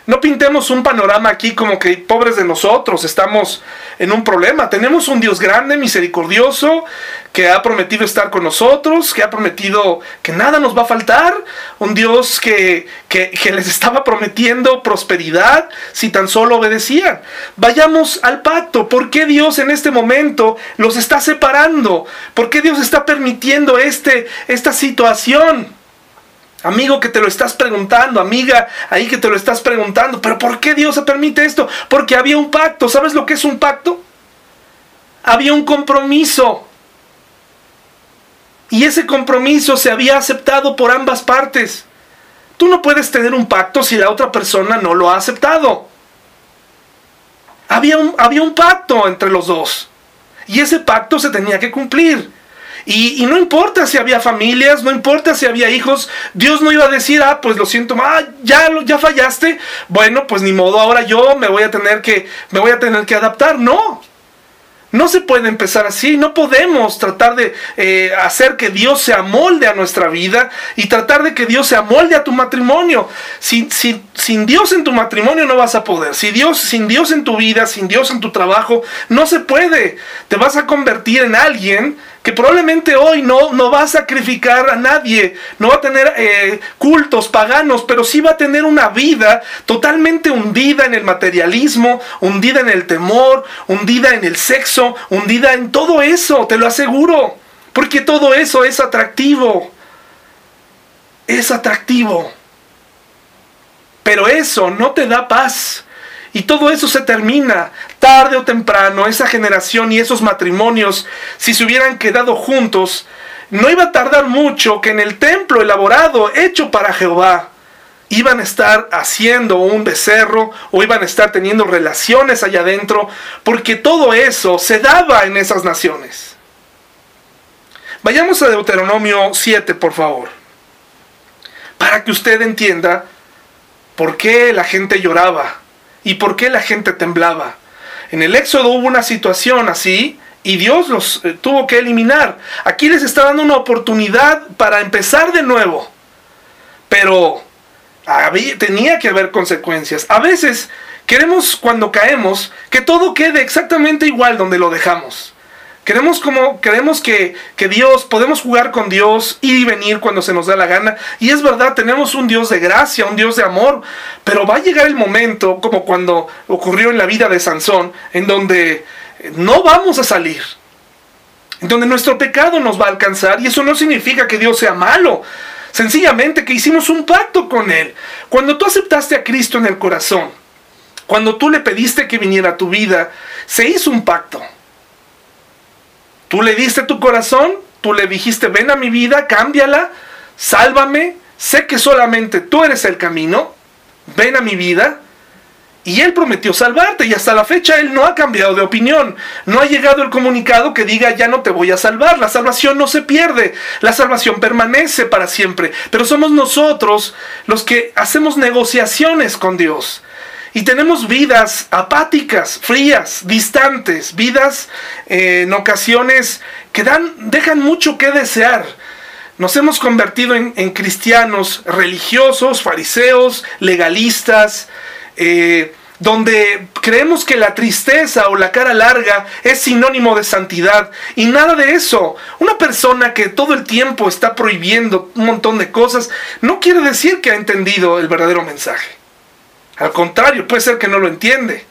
No pintemos un panorama aquí como que pobres de nosotros, estamos en un problema. Tenemos un Dios grande, misericordioso, que ha prometido estar con nosotros, que ha prometido que nada nos va a faltar. Un Dios que, que, les estaba prometiendo prosperidad si tan solo obedecían. Vayamos al pacto. ¿Por qué Dios en este momento los está separando? ¿Por qué Dios está permitiendo este, esta situación? Amigo que te lo estás preguntando, amiga ahí que te lo estás preguntando, pero ¿por qué Dios se permite esto? Porque había un pacto. ¿Sabes lo que es un pacto? Había un compromiso. Y ese compromiso se había aceptado por ambas partes. Tú no puedes tener un pacto si la otra persona no lo ha aceptado. Había un, había un pacto entre los dos. Y ese pacto se tenía que cumplir. Y, no importa si había familias, no importa si había hijos, Dios no iba a decir, ah, pues lo siento, ah, ya, ya fallaste, bueno, pues ni modo, ahora yo me voy a tener que, me voy a tener que adaptar. No, no se puede empezar así, no podemos tratar de eh, hacer que Dios se amolde a nuestra vida y tratar de que Dios se amolde a tu matrimonio. Sin, sin, sin, Dios en tu matrimonio no vas a poder. Si Dios, sin Dios en tu vida, sin Dios en tu trabajo, no se puede. Te vas a convertir en alguien que probablemente hoy no, no va a sacrificar a nadie, no va a tener eh, cultos paganos, pero sí va a tener una vida totalmente hundida en el materialismo, hundida en el temor, hundida en el sexo, hundida en todo eso, te lo aseguro, porque todo eso es atractivo, es atractivo, pero eso no te da paz. Y todo eso se termina tarde o temprano. Esa generación y esos matrimonios, si se hubieran quedado juntos, no iba a tardar mucho que en el templo elaborado, hecho para Jehová, iban a estar haciendo un becerro o iban a estar teniendo relaciones allá adentro, porque todo eso se daba en esas naciones. Vayamos a Deuteronomio 7, por favor, para que usted entienda por qué la gente lloraba ¿Y por qué la gente temblaba? En el Éxodo hubo una situación así y Dios los eh, tuvo que eliminar. Aquí les está dando una oportunidad para empezar de nuevo. Pero tenía que haber consecuencias. A veces queremos cuando caemos que todo quede exactamente igual donde lo dejamos. Queremos como, queremos que, que, Dios, podemos jugar con Dios, ir y venir cuando se nos da la gana. Y es verdad, tenemos un Dios de gracia, un Dios de amor. Pero va a llegar el momento, como cuando ocurrió en la vida de Sansón, en donde no vamos a salir. En donde nuestro pecado nos va a alcanzar. Y eso no significa que Dios sea malo. Sencillamente que hicimos un pacto con Él. Cuando tú aceptaste a Cristo en el corazón, cuando tú le pediste que viniera a tu vida, se hizo un pacto. Tú le diste tu corazón, tú le dijiste, ven a mi vida, cámbiala, sálvame, sé que solamente tú eres el camino, ven a mi vida. Y Él prometió salvarte y hasta la fecha Él no ha cambiado de opinión. No ha llegado el comunicado que diga ya no te voy a salvar. La salvación no se pierde. La salvación permanece para siempre. Pero somos nosotros los que hacemos negociaciones con Dios. Y tenemos vidas apáticas, frías, distantes, vidas eh, en ocasiones que dan, dejan mucho que desear. Nos hemos convertido en, cristianos religiosos, fariseos, legalistas, eh, donde creemos que la tristeza o la cara larga es sinónimo de santidad. Y nada de eso. Una persona que todo el tiempo está prohibiendo un montón de cosas, no quiere decir que ha entendido el verdadero mensaje. Al contrario, puede ser que no lo entiende.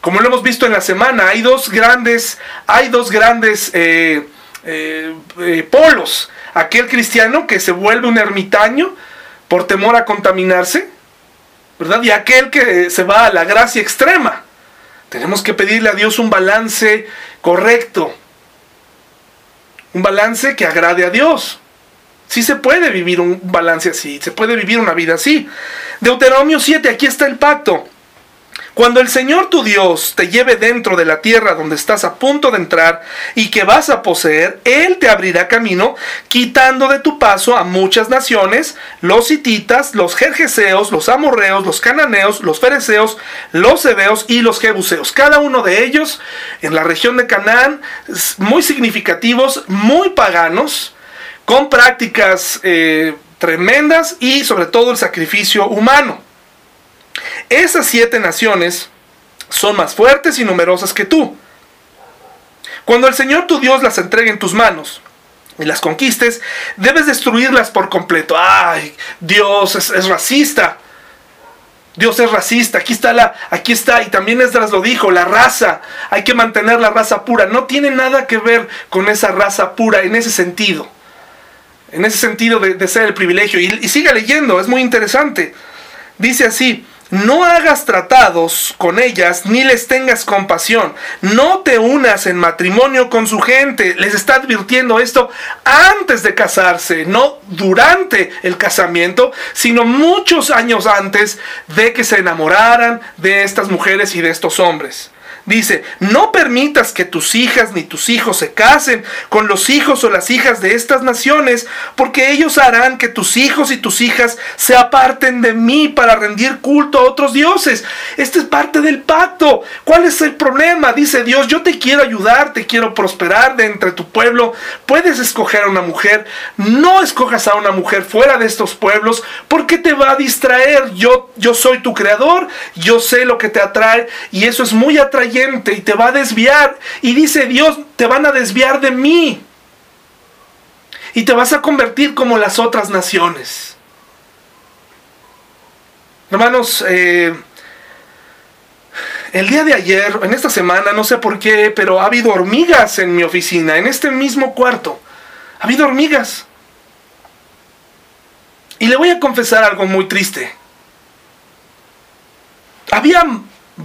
Como lo hemos visto en la semana, hay dos grandes, hay dos grandes eh, eh, eh, polos. Aquel cristiano que se vuelve un ermitaño por temor a contaminarse, ¿verdad? Y aquel que se va a la gracia extrema. Tenemos que pedirle a Dios un balance correcto. Un balance que agrade a Dios. Sí se puede vivir un balance así, se puede vivir una vida así. Deuteronomio 7, aquí está el pacto. Cuando el Señor tu Dios te lleve dentro de la tierra donde estás a punto de entrar y que vas a poseer, Él te abrirá camino, quitando de tu paso a muchas naciones, los hititas, los jerjeseos, los amorreos, los cananeos, los fereceos, los hebeos y los jebuseos. Cada uno de ellos en la región de Canaán, muy significativos, muy paganos, con prácticas eh, tremendas y sobre todo el sacrificio humano. Esas siete naciones son más fuertes y numerosas que tú. Cuando el Señor tu Dios las entregue en tus manos y las conquistes, debes destruirlas por completo. ¡Ay! Dios es, racista. Dios es racista. Aquí está la, aquí está, y también Esdras lo dijo, la raza. Hay que mantener la raza pura. No tiene nada que ver con esa raza pura en ese sentido en ese sentido de, ser el privilegio. Y, y siga leyendo, es muy interesante. Dice así, no hagas tratados con ellas ni les tengas compasión. No te unas en matrimonio con su gente. Les está advirtiendo esto antes de casarse, no durante el casamiento, sino muchos años antes de que se enamoraran de estas mujeres y de estos hombres. Dice, no permitas que tus hijas ni tus hijos se casen con los hijos o las hijas de estas naciones, porque ellos harán que tus hijos y tus hijas se aparten de mí para rendir culto a otros dioses. Este es parte del pacto. ¿Cuál es el problema? Dice Dios, yo te quiero ayudar, te quiero prosperar de entre tu pueblo. Puedes escoger a una mujer. No escojas a una mujer fuera de estos pueblos porque te va a distraer. Yo, yo soy tu creador, yo sé lo que te atrae y eso es muy atrayente y te va a desviar. Y dice Dios, te van a desviar de mí. Y te vas a convertir como las otras naciones. Hermanos, eh, el día de ayer, en esta semana, no sé por qué, pero ha habido hormigas en mi oficina, en este mismo cuarto. Ha habido hormigas. Y le voy a confesar algo muy triste. Había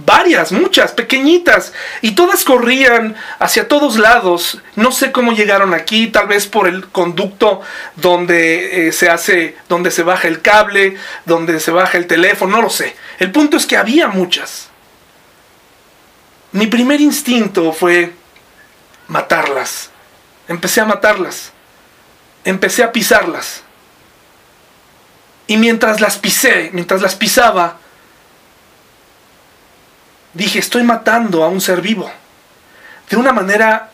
varias, muchas, pequeñitas, y todas corrían hacia todos lados. No sé cómo llegaron aquí, tal vez por el conducto donde eh, se hace, donde se baja el cable, donde se baja el teléfono, no lo sé. El punto es que había muchas. Mi primer instinto fue matarlas. Empecé a matarlas. Empecé a pisarlas. Y mientras las pisé, mientras las pisaba, dije, estoy matando a un ser vivo. De una manera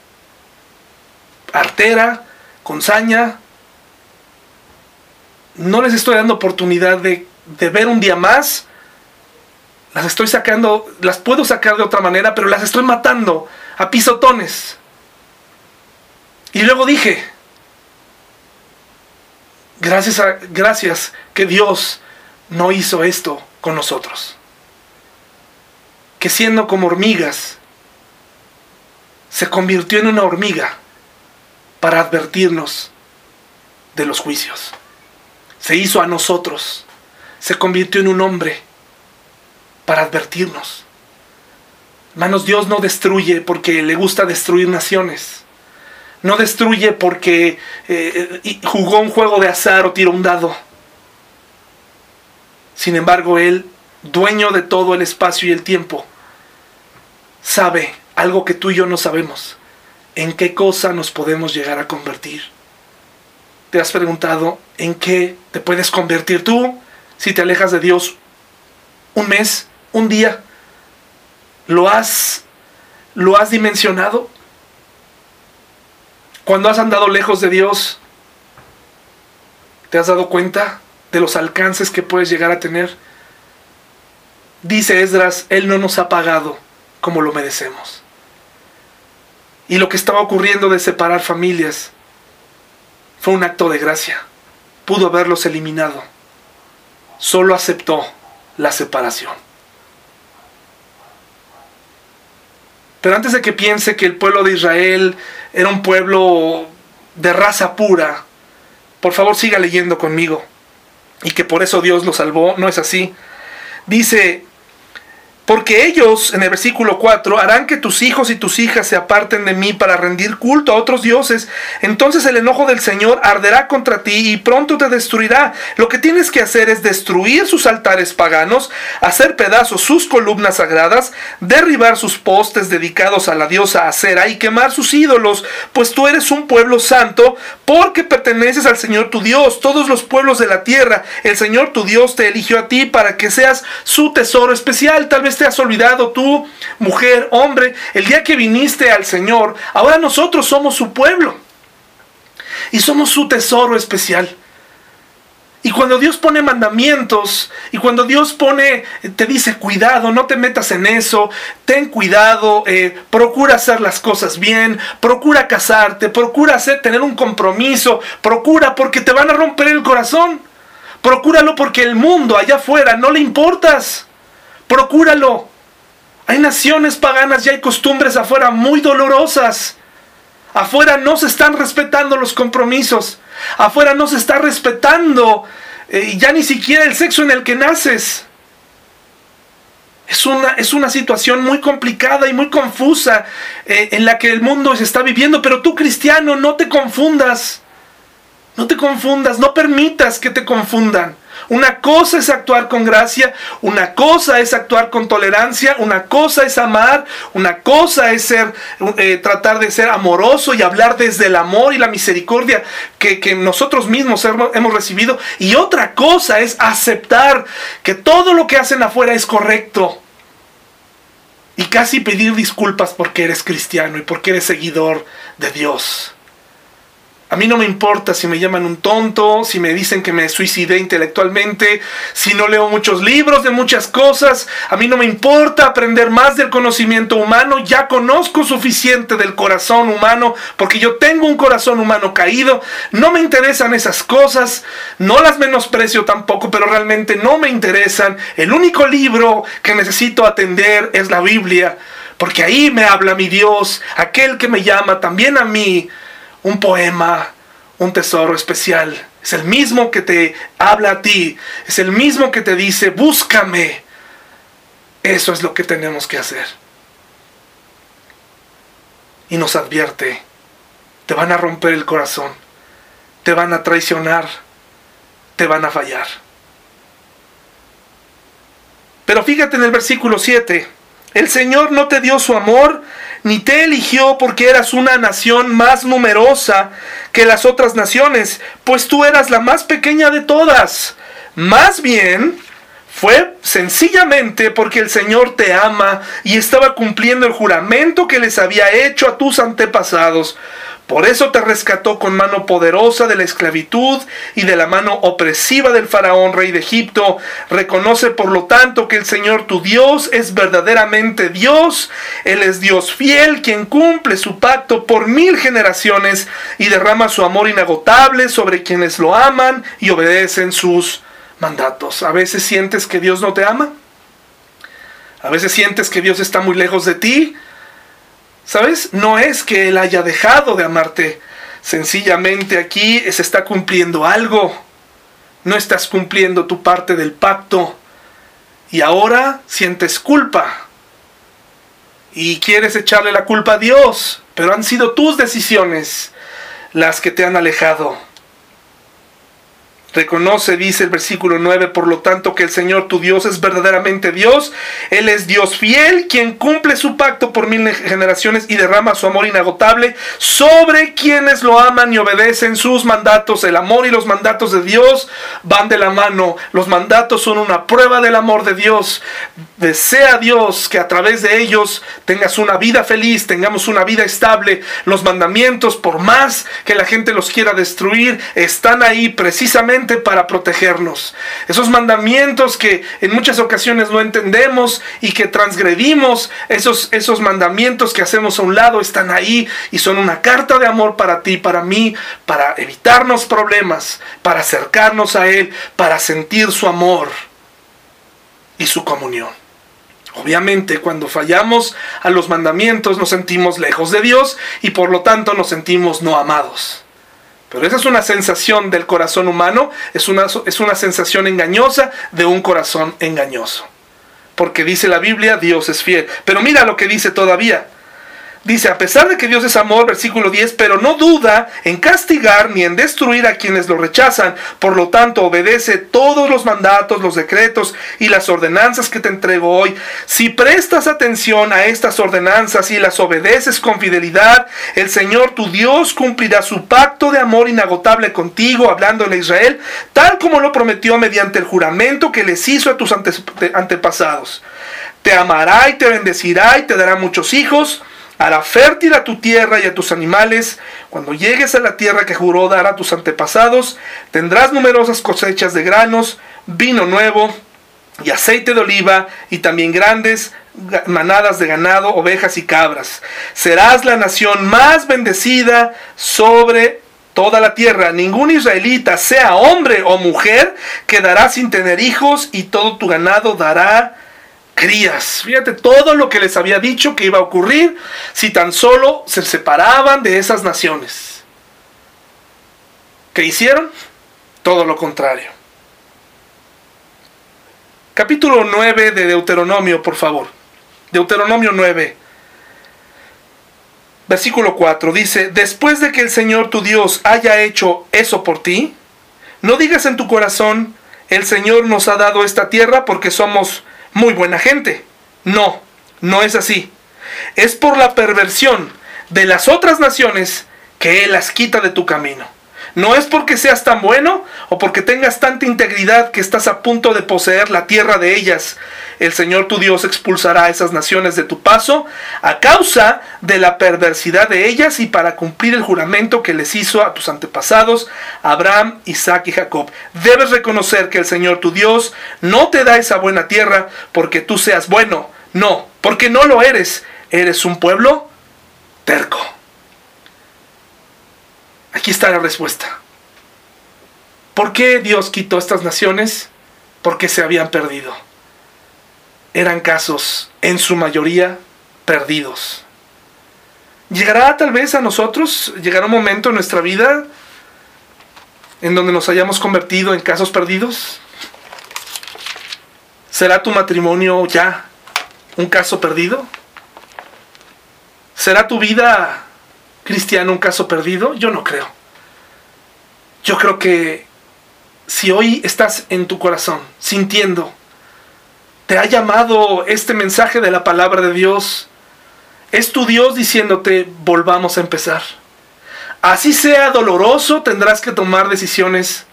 artera, con saña. No les estoy dando oportunidad de, de ver un día más. Las estoy sacando, las puedo sacar de otra manera, pero las estoy matando a pisotones. Y luego dije, gracias, a, gracias que Dios no hizo esto con nosotros que siendo como hormigas, se convirtió en una hormiga para advertirnos de los juicios. Se hizo a nosotros, se convirtió en un hombre para advertirnos. Hermanos, Dios no destruye porque le gusta destruir naciones. No destruye porque eh, jugó un juego de azar o tiró un dado. Sin embargo, Él, dueño de todo el espacio y el tiempo, sabe algo que tú y yo no sabemos. ¿En qué cosa nos podemos llegar a convertir? ¿Te has preguntado en qué te puedes convertir tú si te alejas de Dios un mes, un día? ¿Lo has, lo has dimensionado? Cuando has andado lejos de Dios, ¿te has dado cuenta de los alcances que puedes llegar a tener? Dice Esdras, Él no nos ha pagado como lo merecemos. Y lo que estaba ocurriendo de separar familias fue un acto de gracia. Pudo haberlos eliminado. Solo aceptó la separación. Pero antes de que piense que el pueblo de Israel era un pueblo de raza pura, por favor siga leyendo conmigo. Y que por eso Dios lo salvó, no es así. Dice porque ellos, en el versículo 4, harán que tus hijos y tus hijas se aparten de mí para rendir culto a otros dioses. Entonces el enojo del Señor arderá contra ti y pronto te destruirá. Lo que tienes que hacer es destruir sus altares paganos, hacer pedazos sus columnas sagradas, derribar sus postes dedicados a la diosa Acera y quemar sus ídolos, pues tú eres un pueblo santo porque perteneces al Señor tu Dios. Todos los pueblos de la tierra, el Señor tu Dios te eligió a ti para que seas su tesoro especial. Tal vez te has olvidado tú, mujer, hombre, el día que viniste al Señor, ahora nosotros somos su pueblo. Y somos su tesoro especial. Y cuando Dios pone mandamientos, y cuando Dios pone, te dice, cuidado, no te metas en eso, ten cuidado, eh, procura hacer las cosas bien, procura casarte, procura hacer, tener un compromiso, procura porque te van a romper el corazón. Procúralo porque el mundo allá afuera no le importas. Procúralo. Hay naciones paganas y hay costumbres afuera muy dolorosas. Afuera no se están respetando los compromisos. Afuera no se está respetando eh, ya ni siquiera el sexo en el que naces. Es una, es una situación muy complicada y muy confusa eh, en la que el mundo se está viviendo. Pero tú cristiano, no te confundas. No te confundas, no permitas que te confundan. Una cosa es actuar con gracia, una cosa es actuar con tolerancia, una cosa es amar, una cosa es ser, eh, tratar de ser amoroso y hablar desde el amor y la misericordia que, que nosotros mismos hemos recibido. Y otra cosa es aceptar que todo lo que hacen afuera es correcto. Y casi pedir disculpas porque eres cristiano y porque eres seguidor de Dios. A mí no me importa si me llaman un tonto, si me dicen que me suicidé intelectualmente, si no leo muchos libros de muchas cosas. A mí no me importa aprender más del conocimiento humano. Ya conozco suficiente del corazón humano porque yo tengo un corazón humano caído. No me interesan esas cosas. No las menosprecio tampoco, pero realmente no me interesan. El único libro que necesito atender es la Biblia. Porque ahí me habla mi Dios, aquel que me llama también a mí un poema, un tesoro especial. Es el mismo que te habla a ti. Es el mismo que te dice, búscame. Eso es lo que tenemos que hacer. Y nos advierte, te van a romper el corazón, te van a traicionar, te van a fallar. Pero fíjate en el versículo 7, el Señor no te dio su amor ni te eligió porque eras una nación más numerosa que las otras naciones, pues tú eras la más pequeña de todas. Más bien, fue sencillamente porque el Señor te ama y estaba cumpliendo el juramento que les había hecho a tus antepasados. Por eso te rescató con mano poderosa de la esclavitud y de la mano opresiva del faraón rey de Egipto. Reconoce por lo tanto que el Señor tu Dios es verdaderamente Dios. Él es Dios fiel, quien cumple su pacto por mil generaciones y derrama su amor inagotable sobre quienes lo aman y obedecen sus mandatos. A veces sientes que Dios no te ama. A veces sientes que Dios está muy lejos de ti. ¿Sabes? No es que Él haya dejado de amarte. Sencillamente aquí se está cumpliendo algo. No estás cumpliendo tu parte del pacto. Y ahora sientes culpa. Y quieres echarle la culpa a Dios. Pero han sido tus decisiones las que te han alejado. Reconoce, dice el versículo 9, por lo tanto que el Señor tu Dios es verdaderamente Dios. Él es Dios fiel, quien cumple su pacto por mil generaciones y derrama su amor inagotable sobre quienes lo aman y obedecen sus mandatos. El amor y los mandatos de Dios van de la mano. Los mandatos son una prueba del amor de Dios. Desea Dios que a través de ellos tengas una vida feliz, tengamos una vida estable. Los mandamientos, por más que la gente los quiera destruir, están ahí precisamente para protegernos. Esos mandamientos que en muchas ocasiones no entendemos y que transgredimos, esos, esos mandamientos que hacemos a un lado están ahí y son una carta de amor para ti, para mí, para evitarnos problemas, para acercarnos a Él, para sentir su amor y su comunión. Obviamente cuando fallamos a los mandamientos nos sentimos lejos de Dios y por lo tanto nos sentimos no amados. Pero esa es una sensación del corazón humano, es una, es una sensación engañosa de un corazón engañoso. Porque dice la Biblia, Dios es fiel. Pero mira lo que dice todavía. Dice, a pesar de que Dios es amor, versículo 10, pero no duda en castigar ni en destruir a quienes lo rechazan. Por lo tanto, obedece todos los mandatos, los decretos y las ordenanzas que te entrego hoy. Si prestas atención a estas ordenanzas y las obedeces con fidelidad, el Señor tu Dios cumplirá su pacto de amor inagotable contigo, hablando a Israel, tal como lo prometió mediante el juramento que les hizo a tus antepasados. Te amará y te bendecirá y te dará muchos hijos hará fértil a tu tierra y a tus animales. Cuando llegues a la tierra que juró dar a tus antepasados, tendrás numerosas cosechas de granos, vino nuevo y aceite de oliva, y también grandes manadas de ganado, ovejas y cabras. Serás la nación más bendecida sobre toda la tierra. Ningún israelita, sea hombre o mujer, quedará sin tener hijos, y todo tu ganado dará crías. Fíjate todo lo que les había dicho que iba a ocurrir si tan solo se separaban de esas naciones. ¿Qué hicieron? Todo lo contrario. Capítulo 9 de Deuteronomio, por favor. Deuteronomio 9. Versículo 4 dice, después de que el Señor tu Dios haya hecho eso por ti, no digas en tu corazón, el Señor nos ha dado esta tierra porque somos muy buena gente. No, no es así. Es por la perversión de las otras naciones que Él las quita de tu camino. No es porque seas tan bueno o porque tengas tanta integridad que estás a punto de poseer la tierra de ellas. El Señor tu Dios expulsará a esas naciones de tu paso a causa de la perversidad de ellas y para cumplir el juramento que les hizo a tus antepasados, Abraham, Isaac y Jacob. Debes reconocer que el Señor tu Dios no te da esa buena tierra porque tú seas bueno. No, porque no lo eres. Eres un pueblo terco. Aquí está la respuesta. ¿Por qué Dios quitó estas naciones? Porque se habían perdido. Eran casos, en su mayoría, perdidos. ¿Llegará tal vez a nosotros, llegará un momento en nuestra vida en donde nos hayamos convertido en casos perdidos? ¿Será tu matrimonio ya un caso perdido? ¿Será tu vida cristiano un caso perdido? Yo no creo. Yo creo que si hoy estás en tu corazón sintiendo, te ha llamado este mensaje de la palabra de Dios, es tu Dios diciéndote, volvamos a empezar. Así sea doloroso, tendrás que tomar decisiones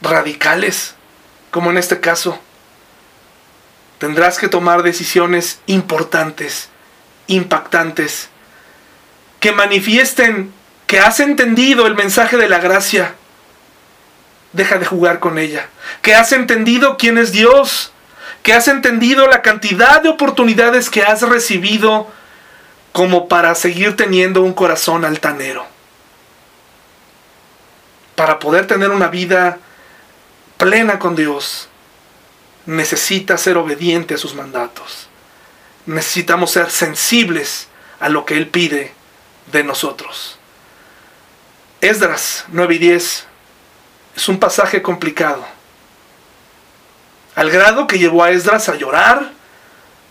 radicales, como en este caso. Tendrás que tomar decisiones importantes, impactantes que manifiesten que has entendido el mensaje de la gracia. Deja de jugar con ella. Que has entendido quién es Dios. Que has entendido la cantidad de oportunidades que has recibido como para seguir teniendo un corazón altanero. Para poder tener una vida plena con Dios, necesita ser obediente a sus mandatos. Necesitamos ser sensibles a lo que Él pide de nosotros. Esdras 9 y 10 es un pasaje complicado. Al grado que llevó a Esdras a llorar,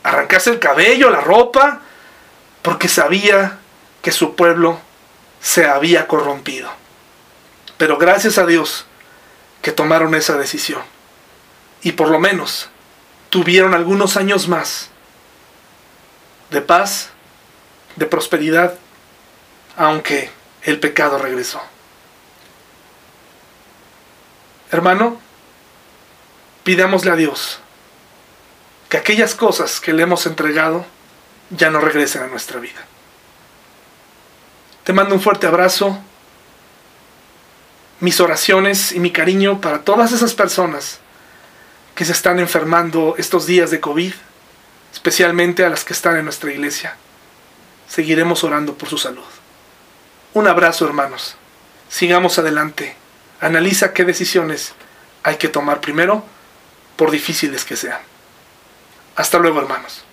arrancarse el cabello, la ropa, porque sabía que su pueblo se había corrompido. Pero gracias a Dios que tomaron esa decisión. Y por lo menos tuvieron algunos años más de paz, de prosperidad, aunque el pecado regresó. Hermano, pidámosle a Dios que aquellas cosas que le hemos entregado ya no regresen a nuestra vida. Te mando un fuerte abrazo, mis oraciones y mi cariño para todas esas personas que se están enfermando estos días de COVID, especialmente a las que están en nuestra iglesia. Seguiremos orando por su salud. Un abrazo hermanos. Sigamos adelante. Analiza qué decisiones hay que tomar primero, por difíciles que sean. Hasta luego hermanos.